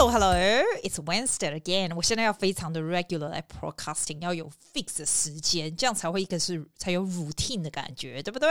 Hello, hello, it's Wednesday again. 我现在要非常的 regular 来 broadcasting，要有 fix 的时间，这样才会一个是才有 routine 的感觉，对不对？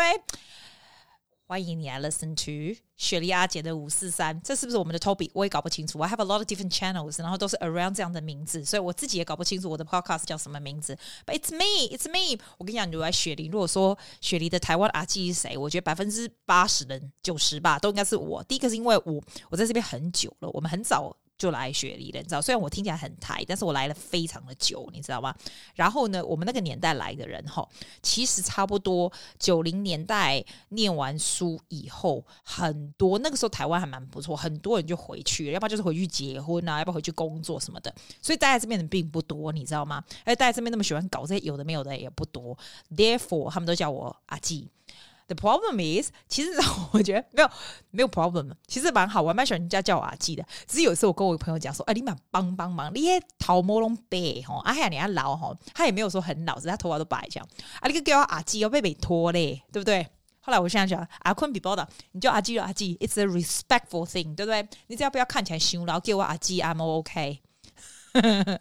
欢迎你来 listen to 雪梨阿姐的五四三，这是不是我们的 Toby？我也搞不清楚。I have a lot of different channels，然后都是 around 这样的名字，所以我自己也搞不清楚我的 podcast 叫什么名字。But it's me, it's me。我跟你讲，你如果来雪梨，如果说雪梨的台湾阿姐是谁，我觉得百分之八十人、九十吧，都应该是我。第一个是因为我我在这边很久了，我们很早。就来雪梨了，你知道？虽然我听起来很台，但是我来了非常的久，你知道吗？然后呢，我们那个年代来的人哈，其实差不多九零年代念完书以后，很多那个时候台湾还蛮不错，很多人就回去了，要不然就是回去结婚啊，要不然回去工作什么的。所以待在这边的并不多，你知道吗？而待在这边那么喜欢搞这些有的没有的也不多。Therefore，他们都叫我阿季。The problem is，其实我觉得没有没有 problem，其实蛮好，我蛮喜欢人家叫我阿季的。只是有一次我跟我朋友讲说，哎，你蛮帮帮忙，你也头毛拢白吼，啊呀，你还老吼，他也没有说很老，只是他头发都白这样。啊，你个叫我阿季要被被拖嘞，对不对？后来我现在讲阿坤比包的，你叫阿季就阿季，It's a respectful thing，对不对？你只要不要看起来凶，然后叫我阿季，I'm OK。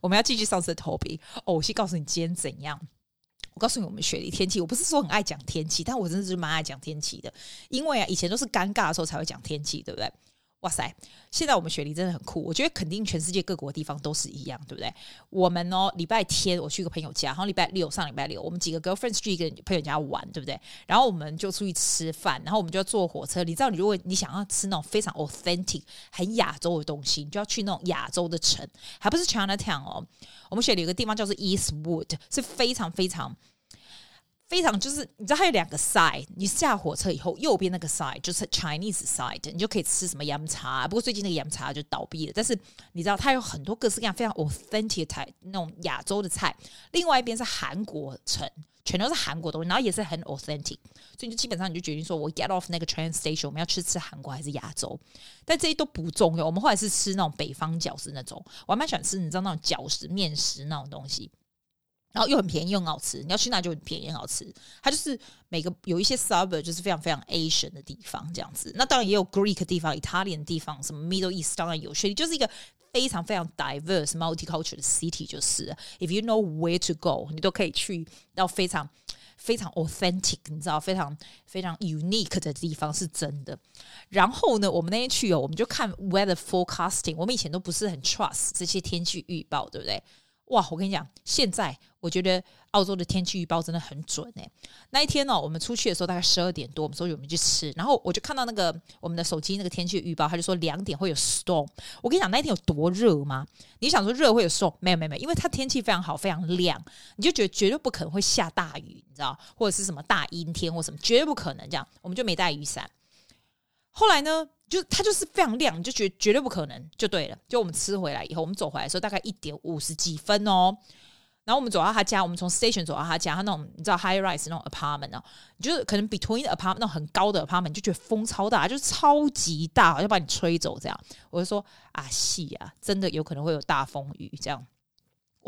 我们要继续上次的 topic 哦，我先告诉你今天怎样。我告诉你，我们雪梨天气，我不是说很爱讲天气，但我真的是蛮爱讲天气的。因为啊，以前都是尴尬的时候才会讲天气，对不对？哇塞，现在我们雪梨真的很酷。我觉得肯定全世界各国地方都是一样，对不对？我们哦，礼拜天我去一个朋友家，然后礼拜六上礼拜六，我们几个 girlfriends 去一个朋友家玩，对不对？然后我们就出去吃饭，然后我们就要坐火车。你知道，你如果你想要吃那种非常 authentic、很亚洲的东西，你就要去那种亚洲的城，还不是 Chinatown 哦。我们雪梨有个地方叫做 Eastwood，是非常非常非常就是你知道它有两个 side，你下火车以后右边那个 side 就是 Chinese side，你就可以吃什么洋茶。不过最近那个洋茶就倒闭了。但是你知道它有很多各式各样非常 authentic 菜，那种亚洲的菜。另外一边是韩国城，全都是韩国东西，然后也是很 authentic。所以你就基本上你就决定说，我 get off 那个 train station，我们要吃吃韩国还是亚洲？但这些都不重要。我们后来是吃那种北方饺子那种，我还蛮喜欢吃，你知道那种饺子面食那种东西。然后又很便宜又很好吃，你要去那就很便宜很好吃。它就是每个有一些 suburb 就是非常非常 Asian 的地方这样子。那当然也有 Greek 地方、Italian 的地方，什么 Middle East 当然有。所以就是一个非常非常 diverse multicultural 的 city，就是 If you know where to go，你都可以去到非常非常 authentic，你知道非常非常 unique 的地方是真的。然后呢，我们那天去哦，我们就看 weather forecasting。我们以前都不是很 trust 这些天气预报，对不对？哇，我跟你讲，现在。我觉得澳洲的天气预报真的很准诶、那一天呢、我们出去的时候大概十二点多，我们说我们去吃，然后我就看到那个我们的手机那个天气预报，他就说两点会有 storm。我跟你讲，那一天有多热吗？你想说热会有 storm？没有没有没有，因为它天气非常好，非常亮，你就觉得绝对不可能会下大雨，你知道，或者是什么大阴天或什么，绝对不可能这样。我们就没带雨伞。后来呢，就它就是非常亮，就觉得绝对不可能，就对了。就我们吃回来以后，我们走回来的时候大概一点五十几分哦。然后我们走到他家，我们从 station 走到他家，他那种你知道 high rise 那种 apartment 哦，就是可能 between apartment 那种很高的 apartment，就觉得风超大，就是超级大，要把你吹走这样。我就说啊，是啊，真的有可能会有大风雨这样。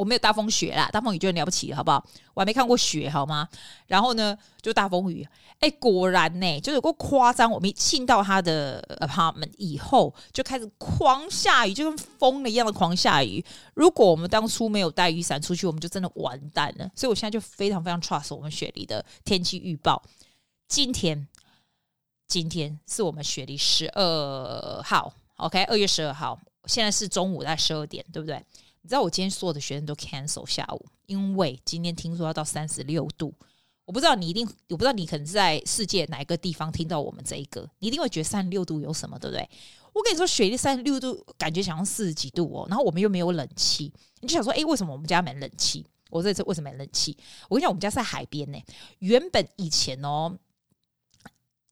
我没有大风雪啦，大风雨就很了不起了，好不好？我还没看过雪，好吗？然后呢，就大风雨，哎，果然呢，就有够夸张。我们一进到他的 apartment 以后，就开始狂下雨，就跟疯了一样的狂下雨。如果我们当初没有带雨伞出去，我们就真的完蛋了。所以我现在就非常非常 trust 我们雪梨的天气预报。今天，今天是我们雪梨十二号，OK，二月十二号，现在是中午在十二点，对不对？你知道我今天所有的学生都 cancel 下午，因为今天听说要到三十六度。我不知道你一定，我不知道你可能是在世界哪一个地方听到我们这一个，你一定会觉得三十六度有什么，对不对？我跟你说，雪地三十六度，感觉想要四十几度哦。然后我们又没有冷气，你就想说，诶，为什么我们家没冷气？我这次为什么没冷气？我跟你讲，我们家在海边呢。原本以前哦。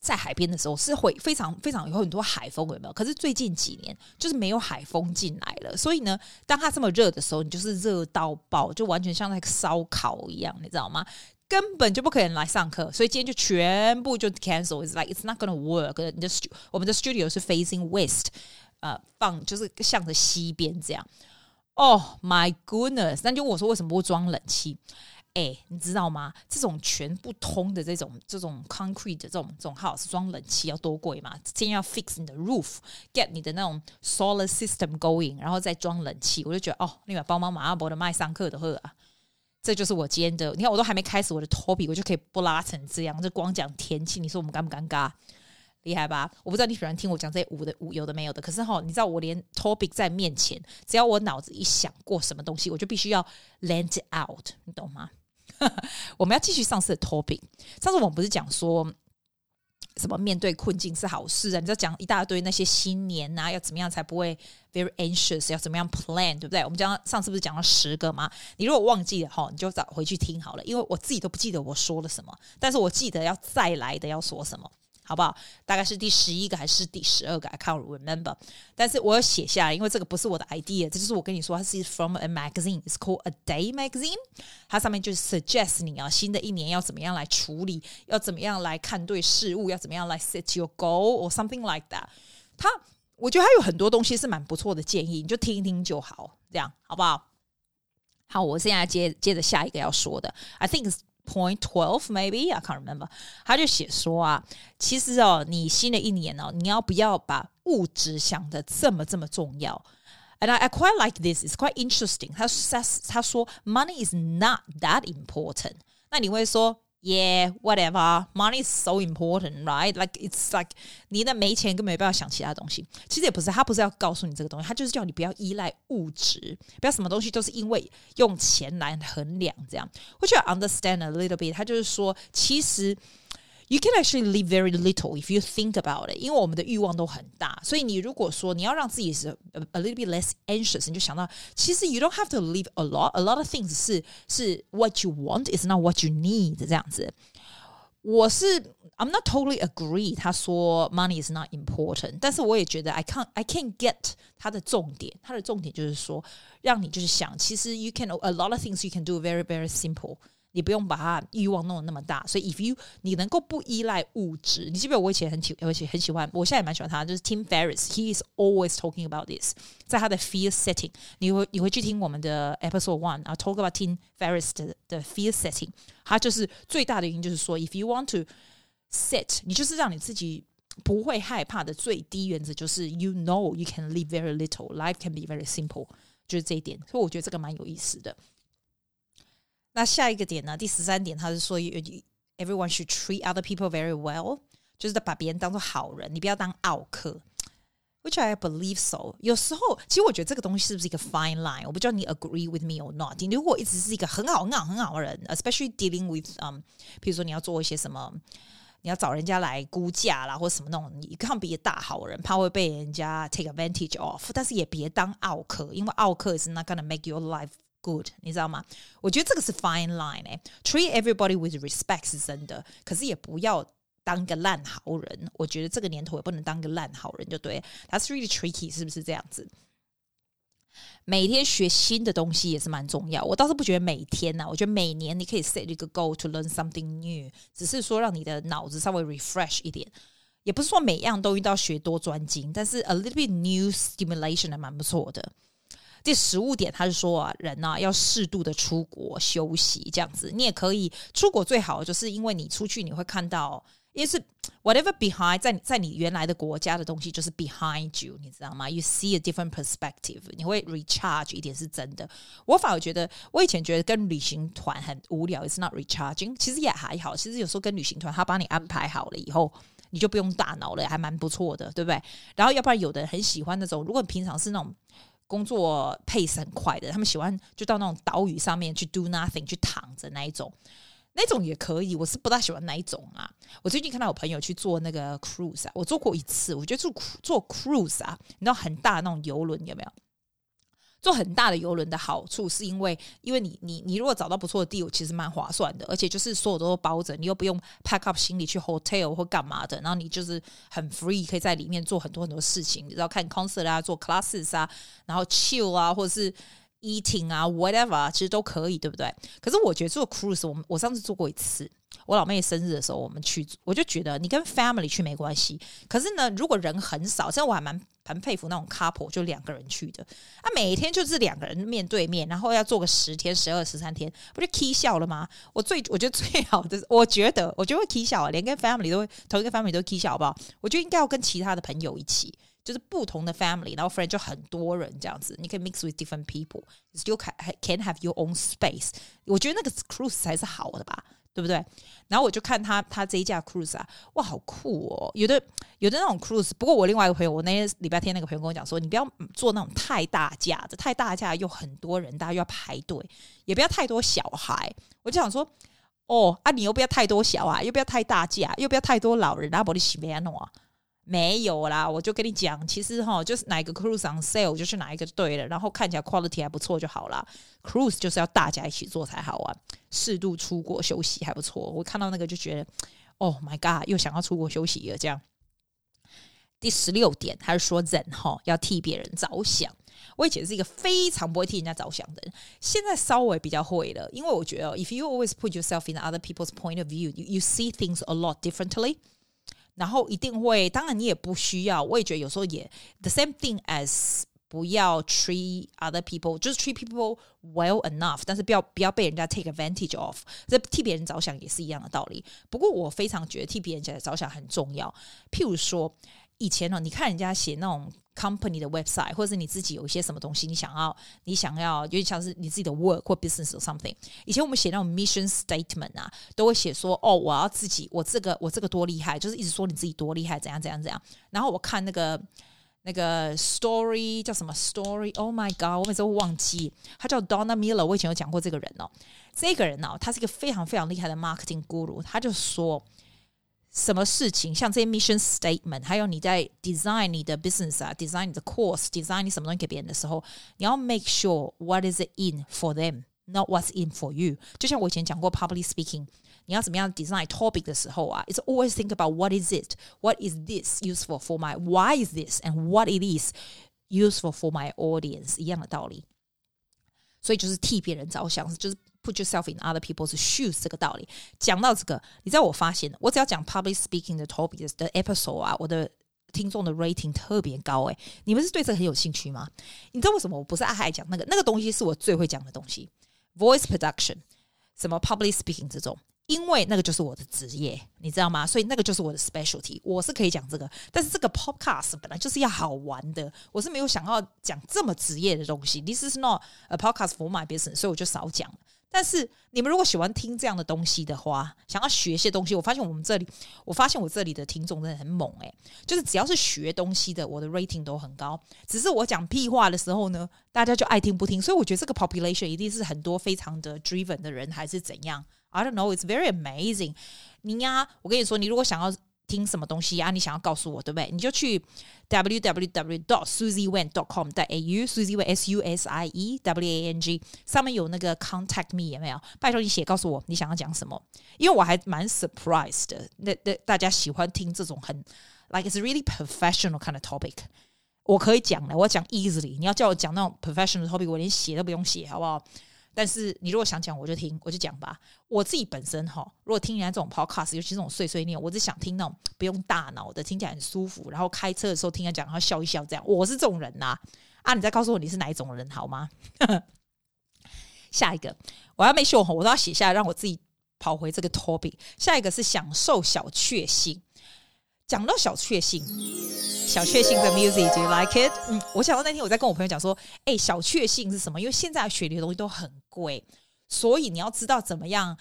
在海边的时候是会非常非常有很多海风，有没有？可是最近几年就是没有海风进来了，所以呢，当它这么热的时候，你就是热到爆，就完全像那个烧烤一样，你知道吗？根本就不可能来上课，所以今天就全部就 cancel。It's like it's not gonna work。你的我们的 studio 是 facing west，呃，放就是向着西边这样。Oh my goodness！那就问我说为什么不装冷气？哎，你知道吗？这种全不通的这种这种 concrete 的这种这种 house 装冷气要多贵嘛？先要 fix 你的 roof，get 你的那种 solar system going，然后再装冷气。我就觉得哦，另外帮忙马阿伯的麦上课的课啊，这就是我今天的。你看，我都还没开始我的 topic，我就可以不拉成这样，就光讲天气，你说我们尴不尴尬？厉害吧？我不知道你喜欢听我讲这些无的无有的没有的，可是哈，你知道我连 topic 在面前，只要我脑子一想过什么东西，我就必须要 land it out，你懂吗？我们要继续上次的 topic。上次我们不是讲说什么面对困境是好事啊？你知道讲一大堆那些新年、啊，要怎么样才不会 very anxious？要怎么样 plan，对不对？我们讲上次不是讲了十个吗？你如果忘记了哈，你就找回去听好了，因为我自己都不记得我说了什么，但是我记得要再来的要说什么。好不好？大概是第十一个还是第十二个？I can't remember。但是我有写下来，因为这个不是我的 idea，这就是我跟你说，它是 from a magazine. It's called A Day Magazine。它上面就是 suggest 你啊，新的一年要怎么样来处理，要怎么样来看对事物，要怎么样来 set your goal or something like that。它，我觉得它有很多东西是蛮不错的建议，你就听一听就好，这样好不好？好，我现在接接着下一个要说的，I think。Point twelve, maybe I can't remember。他就写说啊，其实哦，你新的一年哦，你要不要把物质想得这么这么重要？And I, I quite like this. It's quite interesting. 他他他说，money is not that important。那你会说 ？Yeah, whatever. Money is so important, right? Like it's like 你的没钱根本没办法想其他东西。其实也不是，他不是要告诉你这个东西，他就是叫你不要依赖物质，不要什么东西都是因为用钱来衡量这样。或者 understand a little bit。他就是说，其实。You can actually live very little if you think about it，因为我们的欲望都很大，所以你如果说你要让自己是 a, a little bit less anxious，你就想到其实 you don't have to live a lot. A lot of things 是是 what you want is not what you need 这样子。我是 I'm not totally agree，他说 money is not important，但是我也觉得 I can't I can't get 他的重点，他的重点就是说让你就是想，其实 you can a lot of things you can do very very simple。 你不用把它欲望弄得那么大，所以 if you 你能够不依赖物质，你记不记得我以前很喜，而且很喜欢，我现在也蛮喜欢他，就是 Tim Ferriss，he is always talking about this，在他的 fear setting，你会你会去听我们的 episode one 啊，talk about Tim Ferriss 的的 fear setting，他就是最大的原因就是说，if you want to set，你就是让你自己不会害怕的最低原则就是 you know you can live very little，life can be very simple，就是这一点，所以我觉得这个蛮有意思的。那下一个点呢？第十三点，他是说，everyone should treat other people very well，就是把别人当做好人，你不要当奥客。Which I believe so。有时候，其实我觉得这个东西是不是一个 fine line？我不知道你 agree with me or not。你如果一直是一个很好、很好、很好的人，especially dealing with，嗯、um，比如说你要做一些什么，你要找人家来估价啦，或者什么那种，你看别的大好人，怕会被人家 take advantage of，但是也别当奥客，因为奥客 is not gonna make your life。 Good，你知道吗？我觉得这个是 fine line 哎，treat everybody with respect 是真的，可是也不要当个烂好人。我觉得这个年头也不能当个烂好人，就对。That's really tricky，是不是这样子？每天学新的东西也是蛮重要。我倒是不觉得每天呐、啊，我觉得每年你可以 set 一个 goal to learn something new，只是说让你的脑子稍微 refresh 一点，也不是说每样都一定要学多专精，但是 a little bit new stimulation 还蛮不错的。第十五点，他是说啊，人呢、啊、要适度的出国休息，这样子你也可以出国。最好就是因为你出去，你会看到，因为是 whatever behind 在在你原来的国家的东西，就是 behind you，你知道吗？You see a different perspective，你会 recharge 一点是真的。我反而觉得，我以前觉得跟旅行团很无聊，it's not recharging，其实也还好。其实有时候跟旅行团，他帮你安排好了以后，你就不用大脑了，还蛮不错的，对不对？然后要不然有的人很喜欢那种，如果你平常是那种。工作 pace 很快的，他们喜欢就到那种岛屿上面去 do nothing，去躺着那一种，那种也可以。我是不大喜欢那一种啊。我最近看到我朋友去坐那个 cruise 啊，我坐过一次，我觉得坐坐 cruise 啊，你知道很大那种游轮有没有？坐很大的游轮的好处是因为，因为你你你如果找到不错的 deal，其实蛮划算的，而且就是所有都包着，你又不用 pack up 行李去 hotel 或干嘛的，然后你就是很 free，可以在里面做很多很多事情，你知道看 concert 啊，做 classes 啊，然后 chill 啊，或者是 eating 啊，whatever，其实都可以，对不对？可是我觉得坐 cruise，我我上次做过一次，我老妹生日的时候，我们去，我就觉得你跟 family 去没关系。可是呢，如果人很少，这我还蛮蛮佩服那种 couple，就两个人去的。啊，每天就是两个人面对面，然后要做个十天、十二、十三天，不就 k 笑了吗？我最我觉得最好的，我觉得我就会 k 笑啊，连跟 family 都会同一个 family 都 k 笑，好不好？我觉得应该要跟其他的朋友一起。就是不同的 family，然后 friend 就很多人这样子，你可以 mix with different people，still can can have your own space。我觉得那个 cruise 才是好的吧，对不对？然后我就看他他这一架 cruise 啊，哇，好酷哦！有的有的那种 cruise，不过我另外一个朋友，我那天礼拜天那个朋友跟我讲说，你不要坐那种太大架的，太大架又很多人，大家又要排队，也不要太多小孩。我就想说，哦啊，你又不要太多小孩，又不要太大架，又不要太多老人，然后把你洗没弄啊。没有啦，我就跟你讲，其实哈，就是哪一个 cruise on sale 就是哪一个对了，然后看起来 quality 还不错就好啦。cruise 就是要大家一起做才好玩，适度出国休息还不错。我看到那个就觉得，Oh my god，又想要出国休息了。这样，第十六点，他是说人哈要替别人着想。我以前是一个非常不会替人家着想的人，现在稍微比较会了，因为我觉得，if you always put yourself in other people's point of view，you you see things a lot differently。然后一定会，当然你也不需要。我也觉得有时候也 the same thing as 不要 treat other people，就是 treat people well enough，但是不要不要被人家 take advantage of。这替别人着想也是一样的道理。不过我非常觉得替别人着想很重要。譬如说以前呢，你看人家写那种。company 的 website，或者是你自己有一些什么东西，你想要，你想要，有点像是你自己的 work 或 business or something。以前我们写那种 mission statement 啊，都会写说，哦，我要自己，我这个，我这个多厉害，就是一直说你自己多厉害，怎样怎样怎样。然后我看那个那个 story 叫什么 story？Oh my god，我每次都忘记，他叫 Donna Miller。我以前有讲过这个人哦，这个人哦，他是一个非常非常厉害的 marketing guru，他就说。什么事情，像这些 mission statement，还有你在 design 你的 business 啊，design 你的 course，design 你什么东西给别人的时候，你要 make sure what is it in for them，not what's in for you。就像我以前讲过 public speaking，你要怎么样 design topic 的时候啊，it's always think about what is it，what is this useful for my，why is this，and what it is useful for my audience，一样的道理。所以就是替别人着想，就是。 Put yourself in other people's shoes，这个道理。讲到这个，你知道我发现，我只要讲 public speaking 的 topics 的 episode 啊，我的听众的 rating 特别高诶。你们是对这个很有兴趣吗？你知道为什么我不是爱爱讲那个？那个东西是我最会讲的东西，voice production，什么 public speaking 这种，因为那个就是我的职业，你知道吗？所以那个就是我的 specialty，我是可以讲这个。但是这个 podcast 本来就是要好玩的，我是没有想要讲这么职业的东西。This is not a podcast for my business，所以我就少讲。但是你们如果喜欢听这样的东西的话，想要学一些东西，我发现我们这里，我发现我这里的听众真的很猛诶、就是只要是学东西的，我的 rating 都很高。只是我讲屁话的时候呢，大家就爱听不听。所以我觉得这个 population 一定是很多非常的 driven 的人，还是怎样？I don't know. It's very amazing。你呀，我跟你说，你如果想要。听什么东西啊？你想要告诉我，对不对？你就去 www.dot.susiewen.dot.com 的 au，Susie S U S I E W A N G 上面有那个 contact me 有没有？拜托你写告诉我你想要讲什么，因为我还蛮 surprised 的。那那大家喜欢听这种很 like it's really professional kind of topic，我可以讲的，我讲 easily。你要叫我讲那种 professional topic，我连写都不用写，好不好？但是你如果想讲，我就听，我就讲吧。我自己本身哈，如果听人家这种 podcast，尤其这种碎碎念，我只想听那种不用大脑的，听起来很舒服。然后开车的时候听他讲，然后笑一笑，这样。我是这种人呐。啊，你再告诉我你是哪一种人好吗？下一个，我要没秀红，我都要写下来，让我自己跑回这个 topic。下一个是享受小确幸。讲到小确幸，小确幸的 music，do you like it？嗯，我想到那天我在跟我朋友讲说，哎、小确幸是什么？因为现在学的东西都很贵，所以你要知道怎么样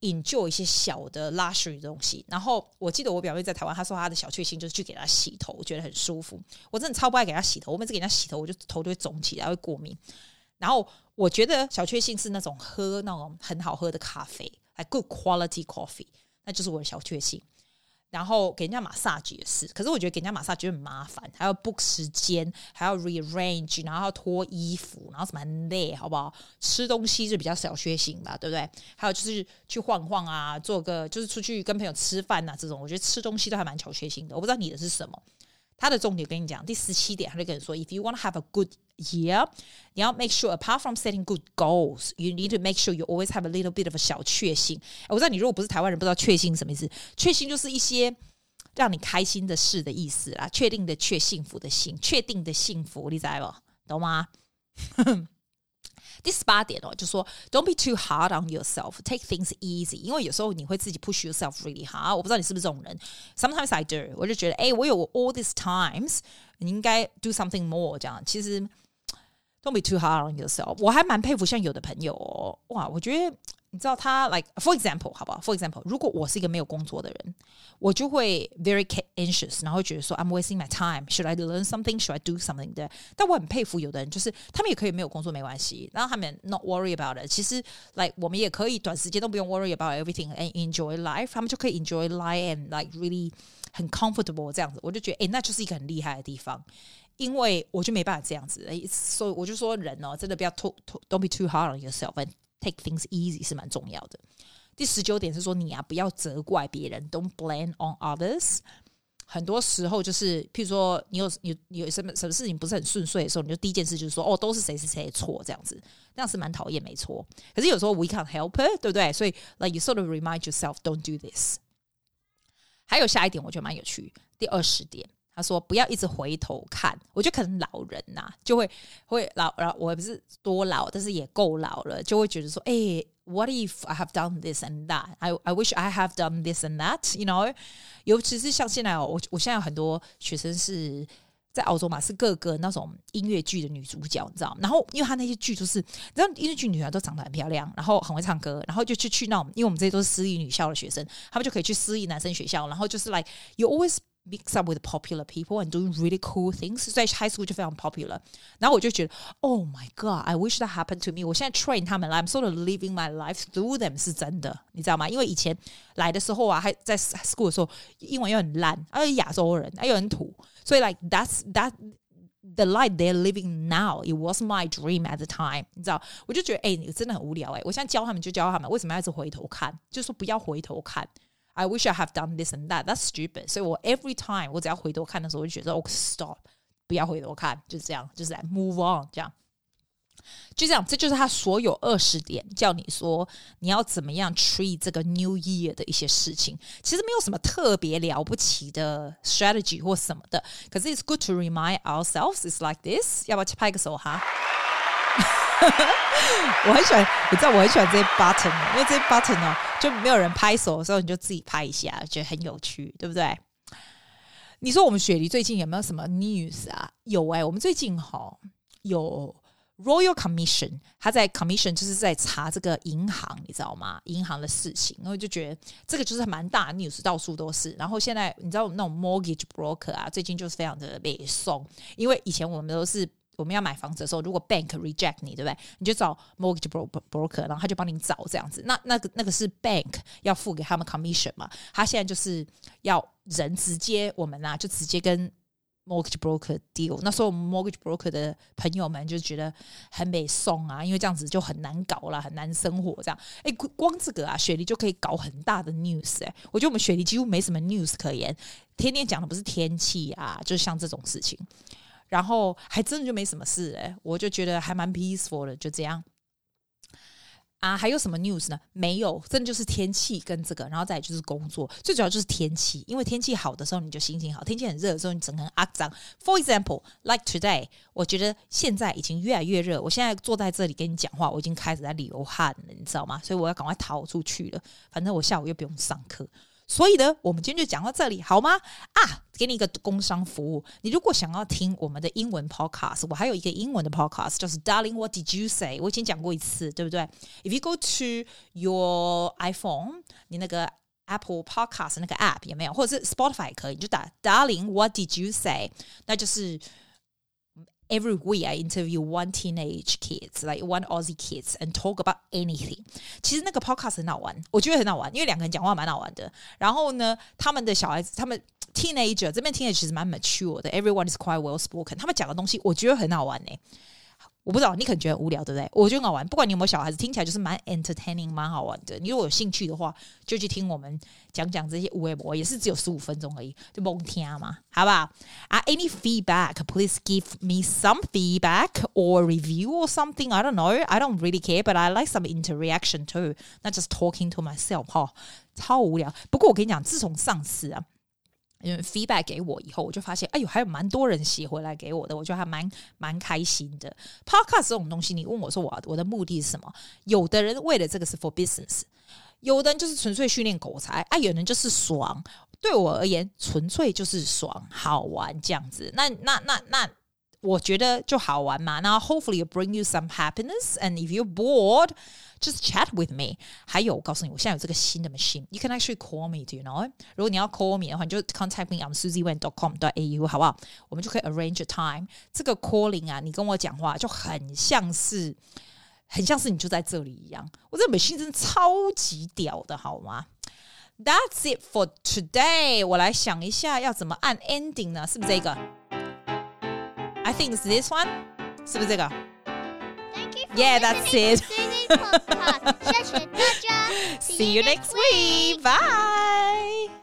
enjoy 一些小的 luxury 的东西。然后我记得我表妹在台湾，她说她的小确幸就是去给她洗头，我觉得很舒服。我真的超不爱给她洗头，我每次给她洗头，我就头就会肿起来，会过敏。然后我觉得小确幸是那种喝那种很好喝的咖啡，还 good quality coffee，那就是我的小确幸。然后给人家 massage 也是，可是我觉得给人家马萨爵很麻烦，还要 book 时间，还要 rearrange，然后要脱衣服，然后什么很累，好不好？吃东西就比较小确幸吧，对不对？还有就是去晃晃啊，做个就是出去跟朋友吃饭、啊，这种我觉得吃东西都还蛮小确幸的。我不知道你的是什么。他的重点跟你讲，第十七点，他就跟你说，If you want to have a good year，你要 make sure apart from setting good goals，you need to make sure you always have a little bit of a 小确幸。我知道你如果不是台湾人，不知道确幸什么意思。确幸就是一些让你开心的事的意思啦。确定的确，幸福的幸，确定的幸福，你知道不？懂吗？第十八点哦，就说 Don't be too hard on yourself. Take things easy. 因为有时候你会自己 push yourself really hard。我不知道你是不是这种人。Sometimes I do。我就觉得，哎，我有 all these times，你应该 do something more。这样其实 Don't be too hard on yourself。我还蛮佩服像有的朋友哦，哇，我觉得。 你知道他 like for example 好不好？For example，如果我是一个没有工作的人，我就会 very anxious，然后会觉得说 I'm wasting my time。Should I learn something? Should I do something 的？但我很佩服有的人，就是他们也可以没有工作没关系，然后他们 not worry about it。其实 like 我们也可以短时间都不用 worry about everything and enjoy life，他们就可以 enjoy life and like really 很 comfortable 这样子。我就觉得诶，那就是一个很厉害的地方，因为我就没办法这样子，所以我就说人哦，真的不要 too don't be too hard on yourself。 Take things easy 是蛮重要的。第十九点是说，你啊不要责怪别人，Don't blame on others。很多时候就是，譬如说你有有有什么什么事情不是很顺遂的时候，你就第一件事就是说，哦，都是谁是谁的错这样子，那样是蛮讨厌，没错。可是有时候 we can't help it，对不对？所以 like you sort of remind yourself don't do this。还有下一点，我觉得蛮有趣。第二十点。他说：“不要一直回头看，我觉得可能老人呐、就会会老老，我也不是多老，但是也够老了，就会觉得说，哎、，What if I have done this and that? I I wish I have done this and that. You know，尤其是像现在哦，我我现在有很多学生是在澳洲嘛，是各个那种音乐剧的女主角，你知道？然后因为他那些剧都是，你知道音乐剧女孩都长得很漂亮，然后很会唱歌，然后就去去那种，因为我们这些都是私立女校的学生，他们就可以去私立男生学校，然后就是 like you always。” Mix up with popular people and doing really cool things，在 high school 就非常 popular。然后我就觉得，Oh my God，I wish that happened to me。我现在 train 他们，I'm sort of living my life through them，是真的，你知道吗？因为以前来的时候啊，还在 school 的时候，英文又很烂，而且亚洲人，又很土，所以 like that's that the life they're living now。It was my dream at the time，你知道？我就觉得，哎，你真的很无聊哎。我现在教他们就教他们，为什么要一直回头看？就是说不要回头看。 I wish I have done this and that. That's stupid. 所以我 every time 我只要回头看的时候，我就觉得 OK stop，不要回头看，就是这样，就是来 move on，这样，就这样，这就是他所有二十点叫你说你要怎么样 treat 这个 New Year 的一些事情。其实没有什么特别了不起的 strategy 或什么的，可是 it's good to remind ourselves. It's like this。要不要去拍个手哈？ 我很喜欢，你知道我很喜欢这些 button，因为这些 button 呢，就没有人拍手的时候，你就自己拍一下，觉得很有趣，对不对？你说我们雪梨最近有没有什么 news 啊？有哎、我们最近哈有 Royal Commission，他在 Commission 就是在查这个银行，你知道吗？银行的事情，然后就觉得这个就是蛮大的 news，到处都是。然后现在你知道那种 mortgage broker 啊，最近就是非常的被送，因为以前我们都是。我们要买房子的时候，如果 bank reject 你，对不对？你就找 mortgage broker，然后他就帮你找这样子。那那个那个是 bank 要付给他们 commission 嘛？他现在就是要人直接我们、啊，就直接跟 mortgage broker deal。那时候我们 mortgage broker 的朋友们就觉得很美送啊，因为这样子就很难搞了，很难生活这样。哎，光这个啊，雪梨就可以搞很大的 news 哎。我觉得我们雪梨几乎没什么 news 可言，天天讲的不是天气啊，就是像这种事情。然后还真的就没什么事哎，我就觉得还蛮 peaceful 的，就这样啊。还有什么 news 呢？没有，真的就是天气跟这个，然后再就是工作，最主要就是天气。因为天气好的时候你就心情好，天气很热的时候你整个人阿脏。For example, like today，我觉得现在已经越来越热。我现在坐在这里跟你讲话，我已经开始在流汗了，你知道吗？所以我要赶快逃出去了。反正我下午又不用上课。所以呢，我们今天就讲到这里，好吗？啊，给你一个工商服务。你如果想要听我们的英文 podcast，我还有一个英文的 podcast，就是 Darling What Did You Say？我以前讲过一次，对不对？If you go to your iPhone，你那个 Apple Podcast 那个 app 有没有？或者是 Spotify 也可以，你就打 Darling What Did You Say？那就是。Every week I interview one teenage kids, like one Aussie kids, and talk about anything. 其实那个 podcast 很好玩，我觉得很好玩，因为两个人讲话蛮好玩的。然后呢，他们的小孩子，他们 teenager 这边 teenager 其实蛮 mature 的，everyone is quite well spoken。他们讲的东西我觉得很好玩呢。 我不知道，你可能觉得无聊，对不对？我觉得好玩。不管你有没有小孩子，听起来就是蛮 entertaining，蛮好玩的。你如果有兴趣的话，就去听我们讲讲这些微博，也是只有十五分钟而已，就蒙听嘛，好不好？啊，any feedback? Please give me some feedback or review or something. I don't know. I don't really care, but I like some interaction too. Not just talking to myself，哈，超无聊。不过我跟你讲，自从上次啊。因为 feedback 给我以后，我就发现，哎呦，还有蛮多人写回来给我的，我觉得还蛮蛮开心的。Podcast 这种东西，你问我说我我的目的是什么？有的人为了这个是 for business，有的人就是纯粹训练口才，啊，有人就是爽。对我而言，纯粹就是爽，好玩这样子。那那那那。那我觉得就好玩嘛，那 hopefully bring you some happiness. And if you're bored, just chat with me. 还有，我告诉你，我现在有这个新的 machine. You can actually call me, do you know? 如果你要 call me 的话，你就 contact me on susiewen.com.au，好不好？我们就可以 arrange a time. 这个 calling 啊，你跟我讲话就很像是，很像是你就在这里一样。我这个 machine 真的超级屌的，好吗？That's it for today. 我来想一下要怎么按 ending 呢？是不是这个 ？I think it's this one，是不是这个？Yeah, that's it. See you next week. Bye.